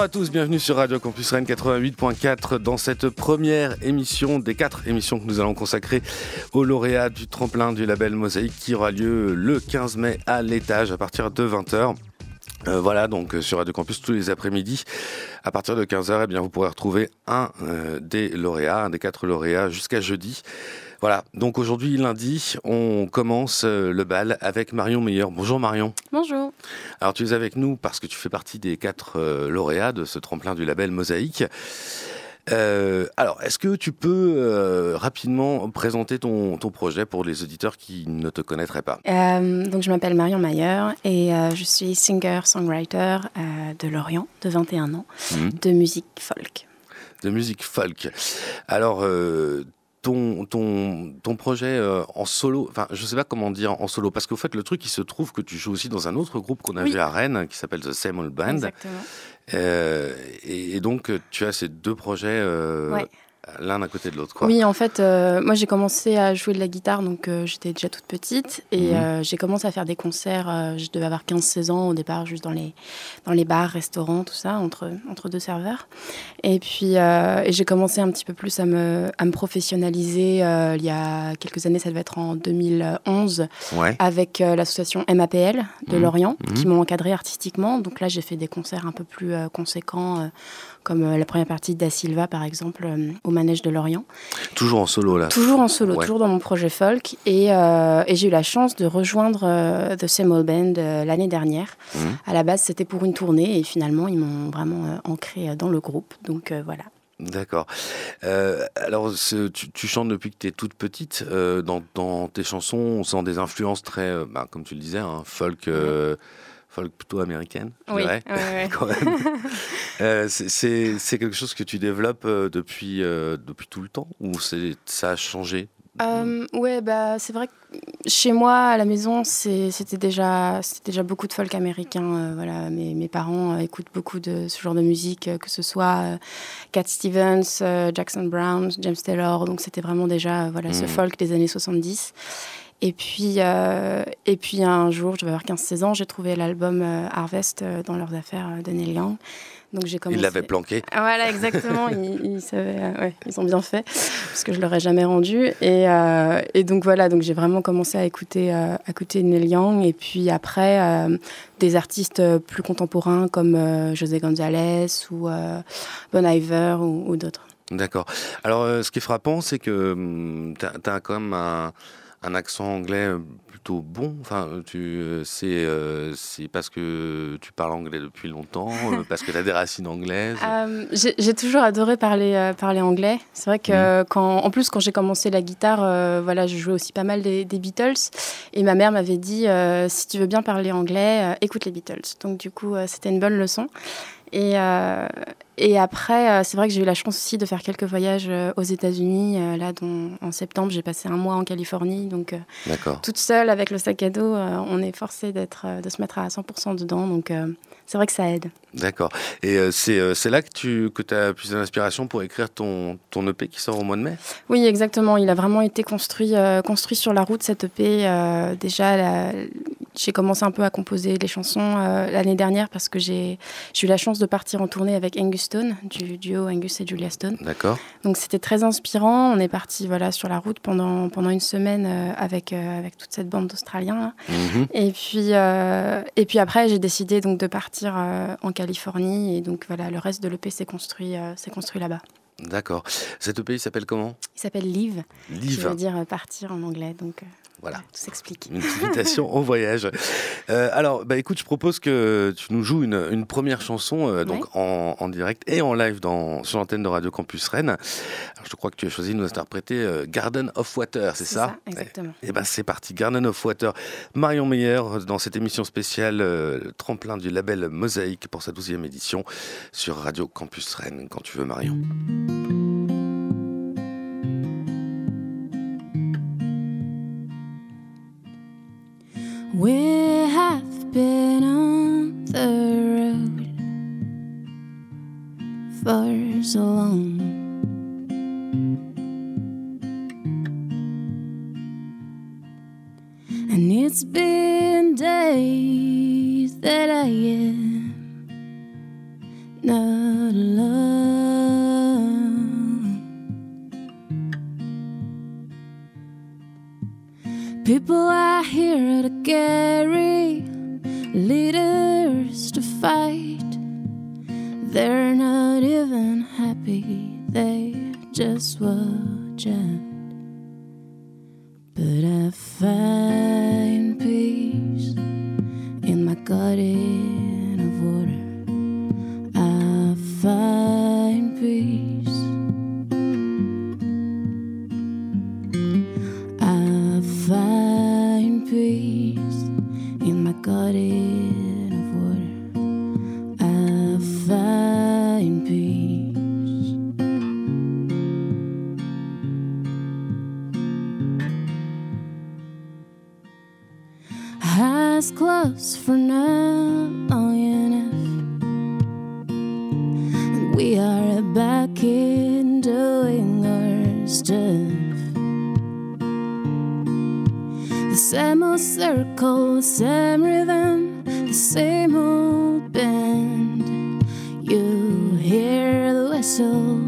Bonjour à tous, bienvenue sur Radio Campus Rennes 88.4 dans cette première émission des quatre émissions que nous allons consacrer aux lauréats du tremplin du label Mosaïque qui aura lieu le 15 mai à l'étage à partir de 20h. Euh, voilà, donc euh, sur Radio Campus tous les après-midi, à partir de 15h, eh bien, vous pourrez retrouver un euh, des lauréats, un des quatre lauréats jusqu'à jeudi. Voilà, donc aujourd'hui, lundi, on commence euh, le bal avec Marion Meyer. Bonjour Marion. Bonjour. Alors tu es avec nous parce que tu fais partie des quatre euh, lauréats de ce tremplin du label Mosaïque. Euh, alors, est-ce que tu peux rapidement présenter ton, projet pour les auditeurs qui ne te connaîtraient pas? Donc, je m'appelle Marion Mayer et je suis singer-songwriter de Lorient, de 21 ans, mmh. de musique folk. De musique folk. Alors, ton, ton, ton projet euh, en solo, enfin, je sais pas comment dire en solo, parce qu'au fait, le truc, il se trouve que tu joues aussi dans un autre groupe qu'on a vu à Rennes, qui s'appelle The Same Old Band. Exactement. Euh, et, donc, tu as ces deux projets euh, l'un à côté de l'autre. Oui, en fait, euh, moi j'ai commencé à jouer de la guitare, donc euh, j'étais déjà toute petite. Et mhm. euh, j'ai commencé à faire des concerts, je devais avoir 15-16 ans au départ, juste dans les, dans les bars, restaurants, tout ça, entre, entre deux serveurs. Et puis et j'ai commencé un petit peu plus à me, à me professionnaliser il y a quelques années, ça devait être en 2011, avec l'association MAPL de mhm. Lorient, qui mhm. m'ont encadré artistiquement. Donc là, j'ai fait des concerts un peu plus conséquents comme euh, la première partie d'A Silva, par exemple, euh, au manège de Lorient. Toujours en solo, là Toujours en solo, toujours dans mon projet folk. Et, euh, et j'ai eu la chance de rejoindre The Same Old Band l'année dernière. Mhm. À la base, c'était pour une tournée et finalement, ils m'ont vraiment ancré dans le groupe. Donc voilà. D'accord. alors, tu, chantes depuis que tu es toute petite. dans, dans, tes chansons, on sent des influences très, bah, comme tu le disais, hein, folk folk plutôt américaine, oui, quand même. Euh, c'est quelque chose que tu développes euh, depuis, euh, depuis tout le temps ou ça a changé? Ouais, bah, c'est vrai que chez moi, à la maison, c'était déjà, déjà beaucoup de folk américain. voilà, mes, mes parents écoutent beaucoup de ce genre de musique, que ce soit Cat Stevens, Jackson Brown, James Taylor. Donc c'était vraiment déjà voilà, ce mmh. folk des années 70. Et puis, euh, et puis un jour, je devais avoir 15-16 ans, j'ai trouvé l'album euh, Harvest euh, dans leurs affaires de Neil Young. Donc j'ai commencé... Ils l'avaient planqué. Voilà, exactement. ils, ouais, ils ont bien fait parce que je leur ai jamais rendu. Et, et donc voilà, donc j'ai vraiment commencé à écouter, à écouter Neil Young. Et puis après, des artistes plus contemporains comme José González ou Bon Iver ou, ou d'autres. D'accord. Alors, ce qui est frappant, c'est que hum, tu as, quand même un un accent anglais euh, plutôt bon. Enfin, tu, euh, c'est, euh, c'est parce que tu parles anglais depuis longtemps, parce que tu as des racines anglaises. j'ai, toujours adoré parler, parler anglais. C'est vrai que, mmh. quand, en plus, quand j'ai commencé la guitare, voilà, je jouais aussi pas mal des, des Beatles. Et ma mère m'avait dit si tu veux bien parler anglais, écoute les Beatles. Donc, du coup, c'était une bonne leçon. Et, euh, et après, euh, c'est vrai que j'ai eu la chance aussi de faire quelques voyages euh, aux États-Unis. là, dont, en septembre, j'ai passé un mois en Californie. Donc, toute seule avec le sac à dos, on est forcé d'être, de se mettre à 100% dedans. Donc, c'est vrai que ça aide. D'accord. Et c'est, c'est là que tu que as plus d'inspiration pour écrire ton, ton EP qui sort au mois de mai? Oui, exactement. Il a vraiment été construit, construit sur la route, cet EP. déjà, la, j'ai commencé un peu à composer les chansons euh, l'année dernière parce que j'ai eu la chance de partir en tournée avec Angus Stone, du duo Angus et Julia Stone. D'accord. Donc c'était très inspirant. On est parti voilà, sur la route pendant, pendant une semaine euh, avec, euh, avec toute cette bande d'Australiens. Mhm. Et, puis, et puis après, j'ai décidé donc de partir en Californie. Et donc voilà, le reste de l'EP s'est construit, s'est construit là-bas. D'accord. Cet EP, il s'appelle comment? Il s'appelle Live. Live. Ça veut dire partir en anglais. Donc, voilà. Tout s'explique. Une invitation au voyage. Euh, alors, bah, écoute, je propose que tu nous joues une, une première chanson euh, donc en, en, direct et en live dans, sur l'antenne de Radio Campus Rennes. Alors, je crois que tu as choisi de nous interpréter euh, Garden of Water, c'est ça, ça, Exactement. Et, eh ben c'est parti, Garden of Water. Marion Meyer dans cette émission spéciale tremplin du label Mosaïque pour sa douzième édition sur Radio Campus Rennes. Quand tu veux, Marion. We have been on the road for so long. And it's been days that I am People I hear to carry leaders to fight. They're not even happy, they just watch out. But I find peace in my garden The same old circle, the same rhythm, the same old band. You hear the whistle,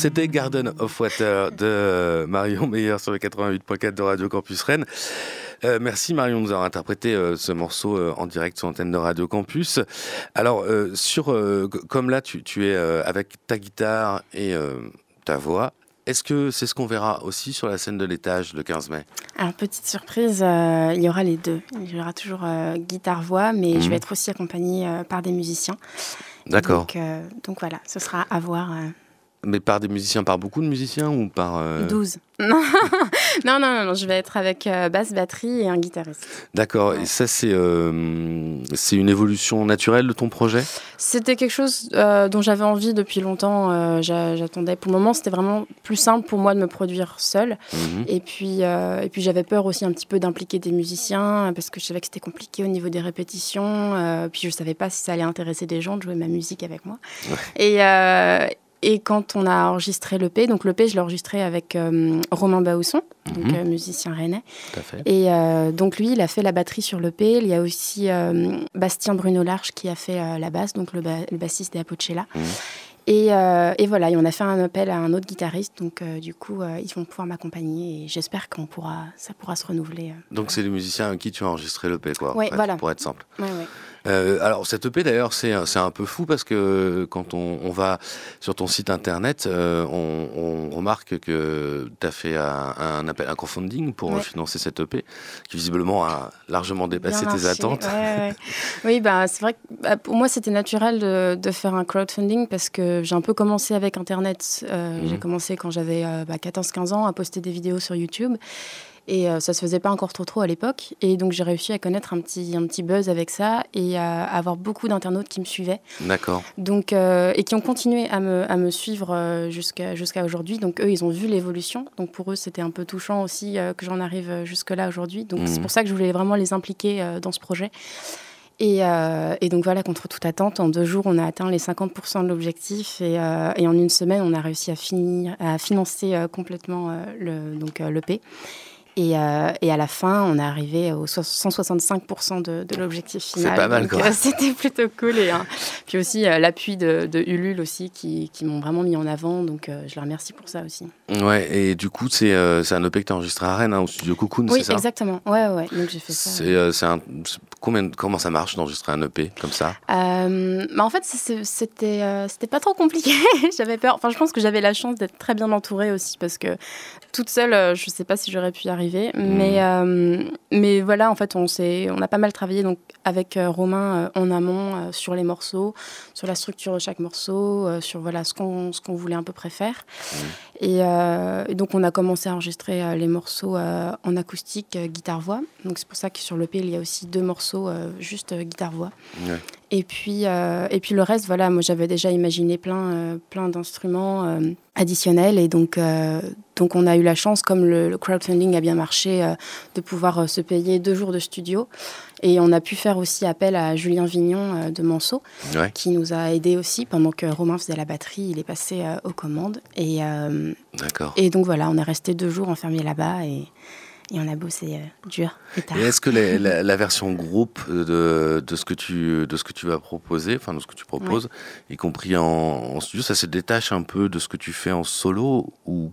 C'était Garden of Water de Marion Meyer sur le 88.4 de Radio Campus Rennes. Euh, merci Marion de nous avoir interprété euh, ce morceau euh, en direct sur l'antenne de Radio Campus. Alors, sur, comme là, tu, tu es avec ta guitare et ta voix, est-ce que c'est ce qu'on verra aussi sur la scène de l'étage le 15 mai? Alors, petite surprise, euh, il y aura les deux. Il y aura toujours euh, guitare-voix, mais Mhm. je vais être aussi accompagnée euh, par des musiciens. D'accord. Donc, donc voilà, ce sera à voir. Mais par des musiciens, par beaucoup de musiciens ou par... euh, 12. non, non, non, non, je vais être avec euh, basse, batterie et un guitariste. D'accord. Ouais. Et ça, c'est euh, c'est une évolution naturelle de ton projet? C'était quelque chose euh, dont j'avais envie depuis longtemps. euh, j'a- J'attendais. Pour le moment, c'était vraiment plus simple pour moi de me produire seule. Mhm. Et puis, et puis j'avais peur aussi un petit peu d'impliquer des musiciens parce que je savais que c'était compliqué au niveau des répétitions. puis je savais pas si ça allait intéresser des gens de jouer ma musique avec moi. Et, et quand on a enregistré l'EP, donc l'EP, je l'ai enregistré avec euh, Romain Bausson, donc euh, musicien rennais. Tout à fait. Et euh, donc lui, il a fait la batterie sur l'EP. Il y a aussi Bastien Bruno Larche qui a fait la basse, donc le, ba- le bassiste des Apocella. Mhm. Et, et voilà, et on a fait un appel à un autre guitariste, donc du coup, ils vont pouvoir m'accompagner et j'espère qu'on pourra, ça pourra se renouveler. Donc c'est les musiciens avec qui tu as enregistré l'EP, quoi. Ouais, en fait, voilà. Pour être simple. Ouais, ouais. Euh, alors cette EP d'ailleurs c'est un peu fou parce que quand on, on va sur ton site internet euh, on, on remarque que tu as fait un, un appel un crowdfunding pour Ouais. financer cette EP qui visiblement a largement dépassé tes attentes. Ouais, ouais. oui, bah, c'est vrai que bah, pour moi, c'était naturel de, de faire un crowdfunding parce que j'ai un peu commencé avec Internet. Euh, Mhm. J'ai commencé quand j'avais bah, 14-15 ans à poster des vidéos sur YouTube. Et euh, ça se faisait pas encore trop trop à l'époque. Et donc j'ai réussi à connaître un petit, un petit buzz avec ça et à avoir beaucoup d'internautes qui me suivaient. D'accord. Donc, euh, et qui ont continué à me, à me suivre euh, jusqu'à jusqu'à aujourd'hui. Donc eux, ils ont vu l'évolution. Donc pour eux, c'était un peu touchant aussi que j'en arrive jusque-là aujourd'hui. Donc c'est Mhm. pour ça que je voulais vraiment les impliquer dans ce projet. Et, euh, et donc voilà, contre toute attente, en deux jours, on a atteint les 50% de l'objectif et, euh, et en une semaine, on a réussi à, finir, à financer euh, complètement le, donc, l'EP. Et, euh, et à la fin, on est arrivé au so- 165% de, de l'objectif final. pas mal, quoi. euh, C'était plutôt cool. Et, hein, puis aussi euh, l'appui de, de Ulule aussi, qui, qui m'ont vraiment mis en avant. Donc euh, je les remercie pour ça aussi. Ouais, et du coup, c'est c'est un EP que tu as enregistré à Rennes, hein, au studio Cocoon, Oui, c'est ça? exactement. Ouais, ouais. Donc j'ai fait ça. C'est c'est un- c'est- combien, comment ça marche d'enregistrer un EP comme ça? Bah en fait, c'est- c'est- c'était c'était pas trop compliqué. j'avais peur. Enfin, je pense que j'avais la chance d'être très bien entourée aussi parce que toute seule, je sais pas si j'aurais pu y arriver. Mais, euh, mais voilà, en fait, on, on a pas mal travaillé donc, avec euh, Romain euh, en amont sur les morceaux, sur la structure de chaque morceau, sur voilà, ce qu'on qu'on voulait à peu près faire. Et, euh, et donc, on a commencé à enregistrer les morceaux en acoustique, guitare-voix. Donc, c'est pour ça que sur l'EP, il y a aussi deux morceaux juste guitare-voix. Ouais. Et puis, euh, et puis le reste, voilà, moi j'avais déjà imaginé plein, euh, plein d'instruments euh, additionnels. Et donc, donc, on a eu la chance, comme le, le crowdfunding a bien marché, de pouvoir se payer deux jours de studio. Et on a pu faire aussi appel à Julien Vignon de Manceau, Ouais. qui nous a aidés aussi pendant que Romain faisait la batterie. Il est passé aux commandes. Et, D'accord. et donc voilà, on est resté deux jours enfermés là-bas et, et on a bossé euh, dur et tard. Et est-ce que les- la, la version groupe de, de, ce que tu, de ce que tu vas proposer, enfin de ce que tu proposes, y compris en, en studio, ça se détache un peu de ce que tu fais en solo ou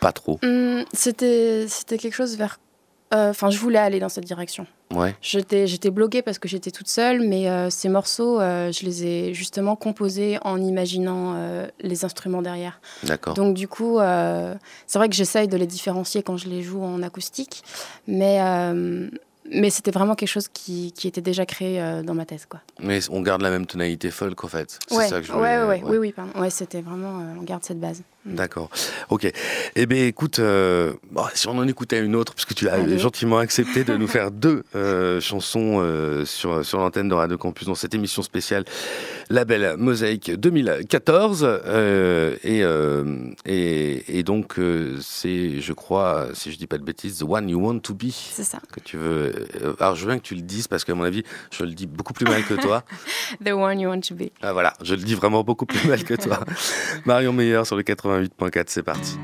pas trop? Hum, c'était, c'était quelque chose vers. Euh, Enfin, je voulais aller dans cette direction. Ouais, J'étais, bloquée parce que j'étais toute seule, mais euh, ces morceaux, euh, je les ai justement composés en imaginant les instruments derrière. d'accord. Donc du coup, c'est vrai que j'essaye de les différencier quand je les joue en acoustique, mais, mais c'était vraiment quelque chose qui, qui était déjà créé dans ma tête, quoi. Mais on garde la même tonalité folk en fait. C'est Ouais, ça que je ouais, voulais- ouais, ouais, oui, oui, pardon. Ouais, c'était vraiment, on garde cette base. D'accord. Ok. Eh bien, écoute, euh, bon, si on en écoutait une autre, puisque tu as Allez. gentiment accepté de nous faire deux euh, chansons euh, sur, sur l'antenne de Radio Campus dans cette émission spéciale Label Mosaïque 2014. euh, et, et, et donc, c'est, je crois, si je dis pas de bêtises, The One You Want to Be C'est ça. que tu veux. Alors, je veux bien que tu le dises parce qu'à mon avis, je le dis beaucoup plus mal que toi. The one you want to be. Ah voilà, je le dis vraiment beaucoup plus mal que toi. Marion Meilleur sur le 88.4, c'est parti.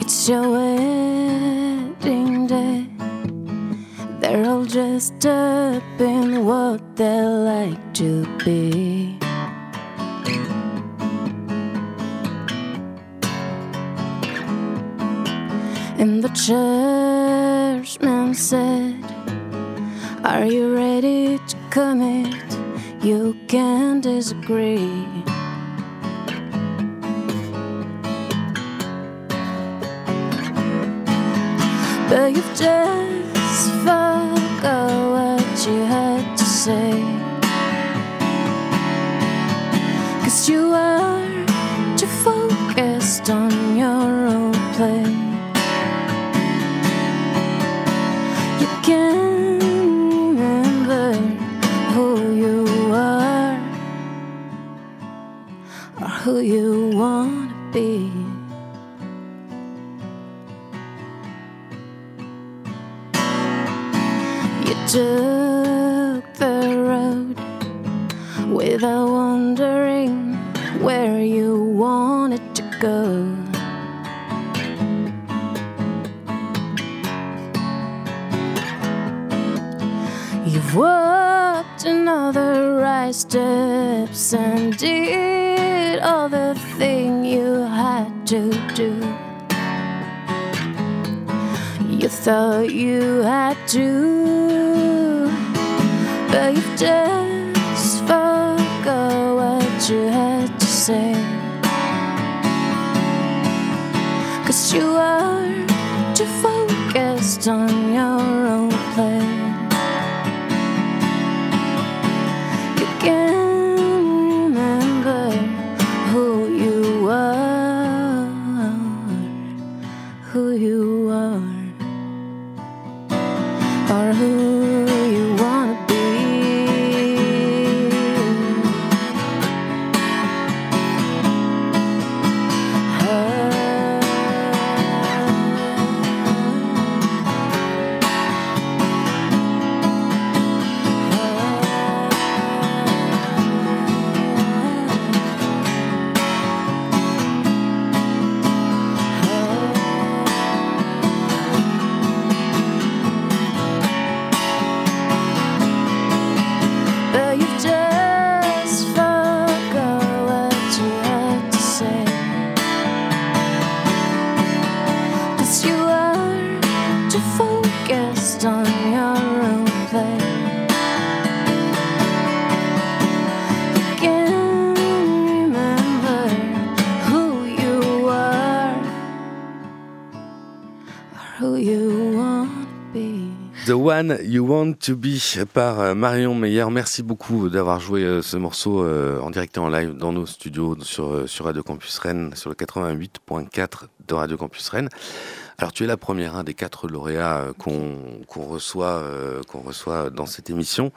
It's your wedding day. They're all dressed up in But you've just forgot what you had to say. Cause you are You took the road without wondering where you wanted to go. You've walked another right steps and did all the thing you had to do. You thought you had to, but you've just forgot what you had to say. Cause you are too focused on your own play. You Want to Be par euh, Marion Meyer. Merci beaucoup d'avoir joué euh, ce morceau euh, en direct et en live dans nos studios sur, sur Radio Campus Rennes, sur le 88.4 de Radio Campus Rennes. Alors tu es la première des quatre lauréats qu'on reçoit qu'on reçoit dans cette émission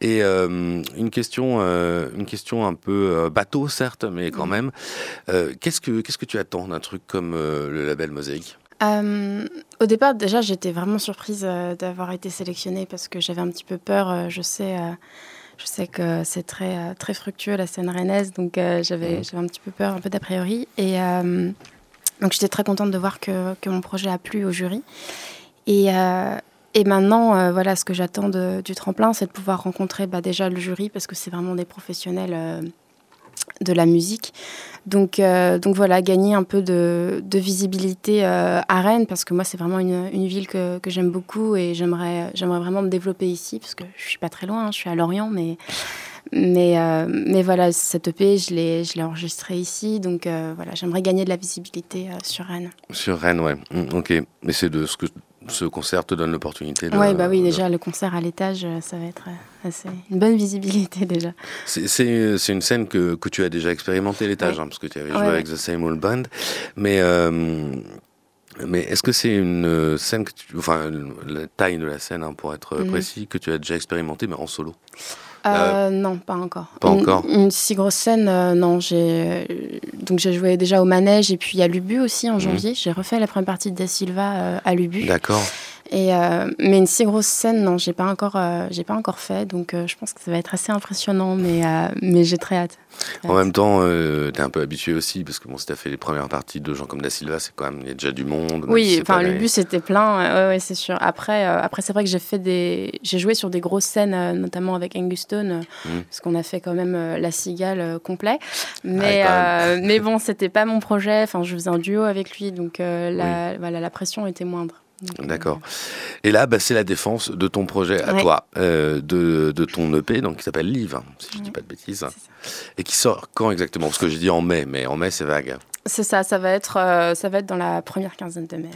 et une question une question un peu bateau certes mais quand même qu'est-ce que qu'est-ce que tu attends d'un truc comme le label Mosaïque? Euh, au départ, déjà, j'étais vraiment surprise euh, d'avoir été sélectionnée parce que j'avais un petit peu peur. Euh, je sais, je sais que c'est très, très fructueux la scène rennaise, donc j'avais, j'avais un petit peu peur, un peu d'a priori. Et donc, j'étais très contente de voir que, que, mon projet a plu au jury. Et, et maintenant, voilà, ce que j'attends du tremplin, c'est de pouvoir rencontrer bah, déjà le jury parce que c'est vraiment des professionnels de la musique. Donc, euh, donc voilà, gagner un peu de, visibilité euh, à Rennes, parce que moi, c'est vraiment une, ville que, j'aime beaucoup et j'aimerais, vraiment me développer ici, parce que je suis pas très loin, hein, je suis à Lorient, mais, mais, euh, mais voilà, cette EP, je l'ai, enregistrée ici, donc voilà, j'aimerais gagner de la visibilité sur Rennes. Sur Rennes, ouais, mmh, ok. Mais c'est de ce que ce concert te donne l'opportunité de. Ouais, bah oui, déjà, le concert à l'étage, euh, ça va être euh, assez... une bonne visibilité déjà. C'est une scène que, que, tu as déjà expérimenté l'étage, hein, parce que tu avais joué avec The Same Old Band. Mais, euh, mais est-ce que c'est une scène que tu. Enfin, la taille de la scène, hein, pour être mhm. précis, que tu as déjà expérimenté, mais en solo? Euh, non, pas encore. Pas une, encore. Une si grosse scène, non. J'ai donc j'ai joué déjà au manège et puis à Lubu aussi en mhm. janvier. J'ai refait la première partie de Da Silva à Lubu. D'accord. Et, euh, mais une si grosse scène, non, j'ai pas encore, euh, j'ai pas encore fait, donc euh, je pense que ça va être assez impressionnant, mais, mais j'ai très hâte. En même temps, tu es un peu habitué aussi, parce que bon, si tu as fait les premières parties de gens comme Da Silva, c'est quand même, il y a déjà du monde. Oui, enfin, le but c'était plein, ouais, c'est sûr. Après, après c'est vrai que j'ai fait des, j'ai joué sur des grosses scènes, notamment avec Angus Stone, mmh. parce qu'on a fait quand même La Cigale complet. Mais, mais bon, c'était pas mon projet, enfin, je faisais un duo avec lui, donc la, voilà, la pression était moindre. D'accord. Et là, bah, c'est la défense de ton projet à toi, euh, de, de, ton EP, donc qui s'appelle Live, hein, si je ne dis pas de bêtises, et qui sort quand exactement? Parce que j'ai dit en mai, mais en mai c'est vague. C'est ça, ça va être, euh, ça va être dans la première quinzaine de mai.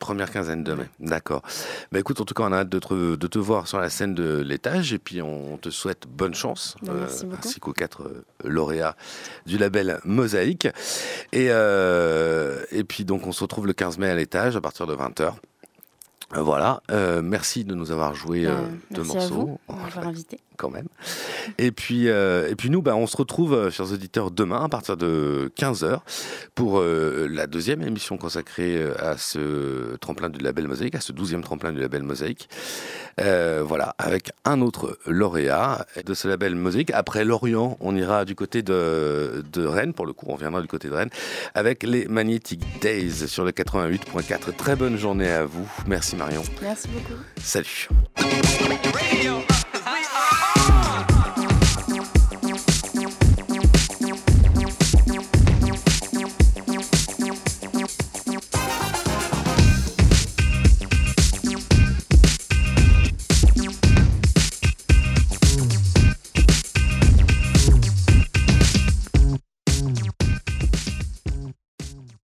Première quinzaine de mai, d'accord. Bah écoute, en tout cas, on a hâte de te, de te voir sur la scène de l'étage et puis on te souhaite bonne chance, bah, euh, ainsi qu'aux quatre lauréats du label Mosaïque. Et, et puis donc, on se retrouve le 15 mai à l'étage à partir de 20h. Euh, voilà, euh, merci de nous avoir joué euh, deux morceaux. À vous, invité. Quand même. Et puis, et puis nous, bah, on se retrouve, chers auditeurs, demain à partir de 15h pour la deuxième émission consacrée à ce tremplin du label Mosaïque, à ce douzième tremplin du label Mosaïque. voilà, avec un autre lauréat de ce label Mosaïque. Après Lorient, on ira du côté de, de Rennes, pour le coup, on viendra du côté de Rennes, avec les Magnetic Days sur le 88.4. Très bonne journée à vous. Merci Marion. Merci beaucoup. Salut.